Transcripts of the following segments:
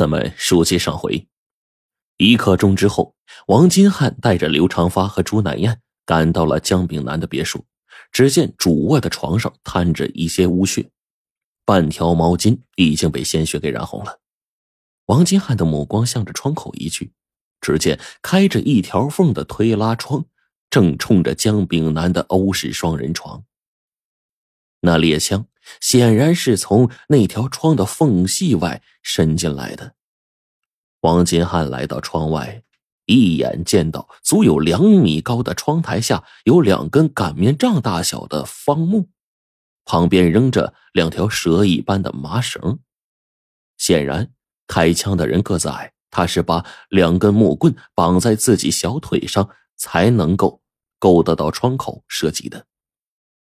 咱们书接上回，一刻钟之后，王金汉带着刘长发和朱乃燕赶到了姜炳南的别墅。只见主卧的床上摊着一些污血，半条毛巾已经被鲜血给染红了。王金汉的目光向着窗口移去，只见开着一条缝的推拉窗正冲着姜炳南的欧式双人床。那猎枪显然是从那条窗的缝隙外伸进来的。王金汉来到窗外，一眼见到足有两米高的窗台下有两根擀面杖大小的方木，旁边扔着两条蛇一般的麻绳。显然，开枪的人个子矮，他是把两根木棍绑在自己小腿上，才能够够得到窗口射击的。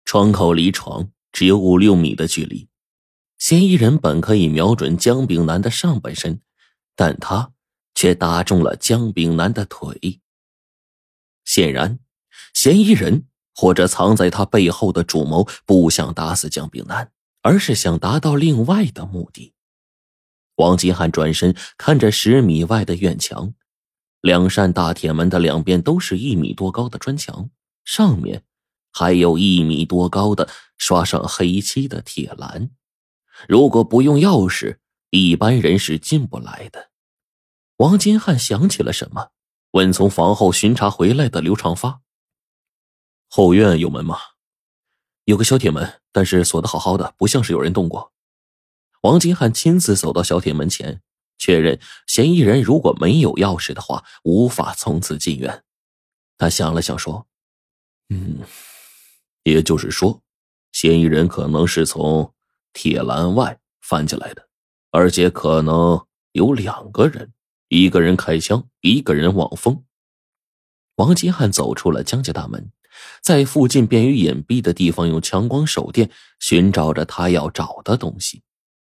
窗口离床。只有五六米的距离，嫌疑人本可以瞄准姜炳南的上半身，但他却打中了姜炳南的腿。显然，嫌疑人或者藏在他背后的主谋不想打死姜炳南，而是想达到另外的目的。王金汉转身看着十米外的院墙，两扇大铁门的两边都是一米多高的砖墙，上面。还有一米多高的刷上黑漆的铁栏，如果不用钥匙，一般人是进不来的。王金汉想起了什么，问从房后巡查回来的刘长发：“后院有门吗？”“有个小铁门，但是锁的好好的，不像是有人动过。”王金汉亲自走到小铁门前，确认嫌疑人如果没有钥匙的话，无法从此进院。他想了想说：“嗯。”也就是说，嫌疑人可能是从铁栏外翻进来的，而且可能有两个人，一个人开枪，一个人望风。王金汉走出了江家大门，在附近便于隐蔽的地方用强光手电寻找着他要找的东西。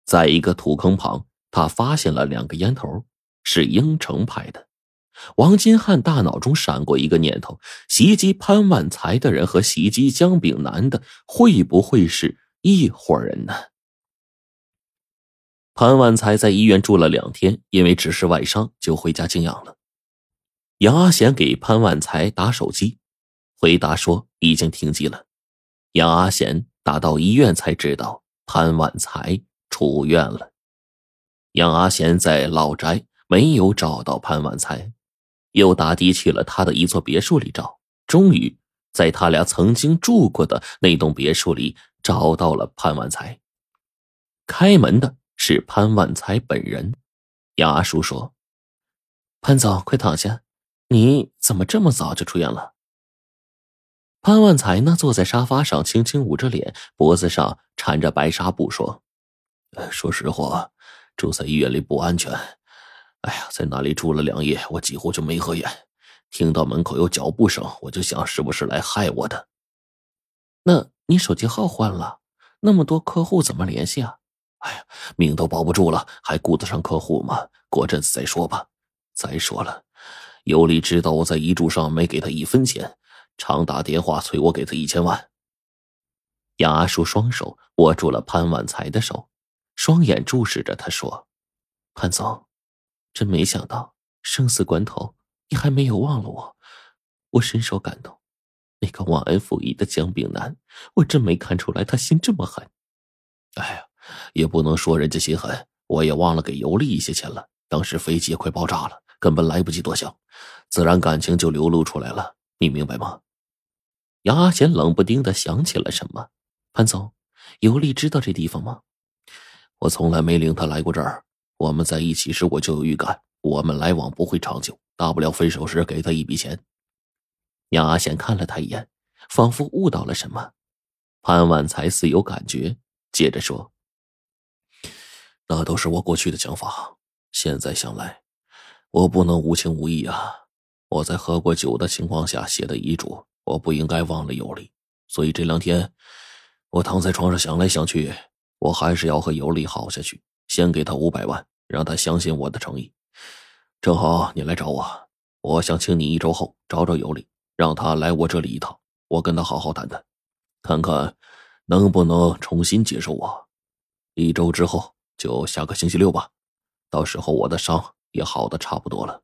在一个土坑旁，他发现了两个烟头，是英城派的。王金汉大脑中闪过一个念头：袭击潘万才的人和袭击姜炳南的会不会是一伙人呢？潘万才在医院住了两天，因为只是外伤，就回家静养了。杨阿贤给潘万才打手机，回答说已经停机了。杨阿贤打到医院才知道潘万才出院了。杨阿贤在老宅没有找到潘万才。又打的去了他的一座别墅里找，终于在他俩曾经住过的那栋别墅里找到了潘万才。开门的是潘万才本人。杨阿叔说：“潘总，快躺下，你怎么这么早就出院了？”潘万才呢，坐在沙发上，轻轻捂着脸，脖子上缠着白纱布，说：“说实话，住在医院里不安全。”哎呀，在那里住了两夜，我几乎就没合眼。听到门口有脚步声，我就想是不是来害我的。那你手机号换了，那么多客户怎么联系啊？哎呀，命都保不住了，还顾得上客户吗？过阵子再说吧。再说了，尤里知道我在遗嘱上没给他一分钱，常打电话催我给他一千万。杨阿叔双手握住了潘万才的手，双眼注视着他说：“潘总。”真没想到，生死关头你还没有忘了我，我深受感动。那个忘恩负义的姜炳南，我真没看出来他心这么狠。哎呀，也不能说人家心狠，我也忘了给尤丽一些钱了。当时飞机快爆炸了，根本来不及多想，自然感情就流露出来了。你明白吗？杨阿贤冷不丁的想起了什么，潘总，尤丽知道这地方吗？我从来没领他来过这儿。我们在一起时，我就有预感，我们来往不会长久，大不了分手时给他一笔钱。杨阿贤看了他一眼，仿佛悟到了什么。潘万才似有感觉，接着说：“那都是我过去的想法，现在想来，我不能无情无义啊！我在喝过酒的情况下写的遗嘱，我不应该忘了尤里。所以这两天，我躺在床上想来想去，我还是要和尤里好下去。先给他五百万。”让他相信我的诚意。正好你来找我，我想请你一周后找找尤里，让他来我这里一趟，我跟他好好谈谈，看看能不能重新接受我。一周之后就下个星期六吧。到时候我的伤也好的差不多了。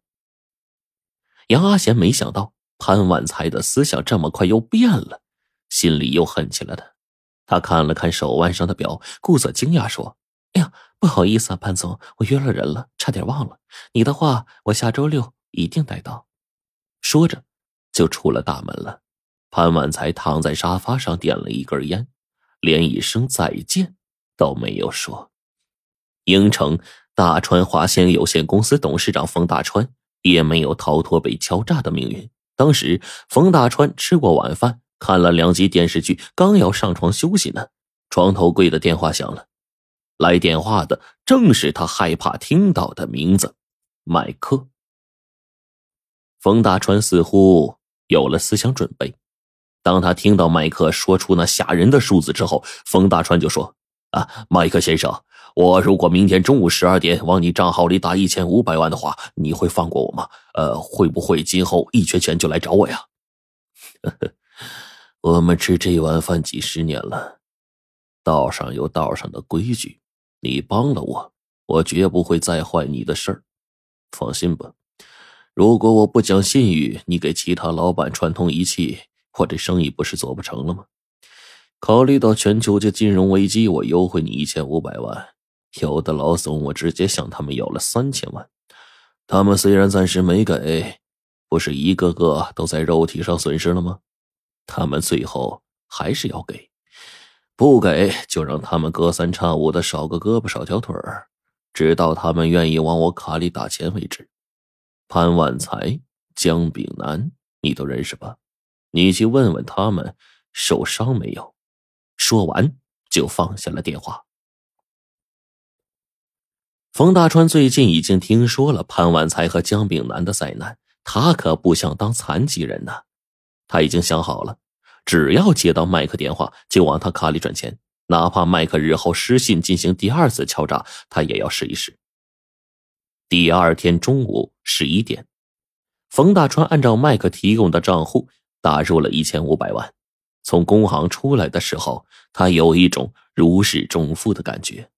杨阿贤没想到潘万才的思想这么快又变了，心里又恨起了他。他看了看手腕上的表，故作惊讶说：“哎呀，不好意思啊，潘总，我约了人了，差点忘了。你的话，我下周六一定带到。”说着，就出了大门了。潘万才躺在沙发上，点了一根烟，连一声再见都没有说。应城大川华兴有限公司董事长冯大川也没有逃脱被敲诈的命运。当时，冯大川吃过晚饭。看了两集电视剧，刚要上床休息呢，床头柜的电话响了。来电话的正是他害怕听到的名字——麦克。冯大川似乎有了思想准备。当他听到麦克说出那吓人的数字之后，冯大川就说：“啊，麦克先生，我如果明天中午十二点往你账号里打一千五百万的话，你会放过我吗？呃，会不会今后一缺钱就来找我呀？”呵呵。我们吃这碗饭几十年了，道上有道上的规矩。你帮了我，我绝不会再坏你的事儿。放心吧，如果我不讲信誉，你给其他老板串通一气，我这生意不是做不成了吗？考虑到全球的金融危机，我优惠你一千五百万。有的老总，我直接向他们要了三千万。他们虽然暂时没给，不是一个个都在肉体上损失了吗？他们最后还是要给，不给就让他们隔三差五的少个胳膊少条腿儿，直到他们愿意往我卡里打钱为止。潘万才、姜炳南，你都认识吧？你去问问他们受伤没有。说完就放下了电话。冯大川最近已经听说了潘万才和姜炳南的灾难，他可不想当残疾人呢。他已经想好了，只要接到麦克电话，就往他卡里转钱，哪怕麦克日后失信进行第二次敲诈，他也要试一试。第二天中午十一点，冯大川按照麦克提供的账户打入了一千五百万。从工行出来的时候，他有一种如释重负的感觉。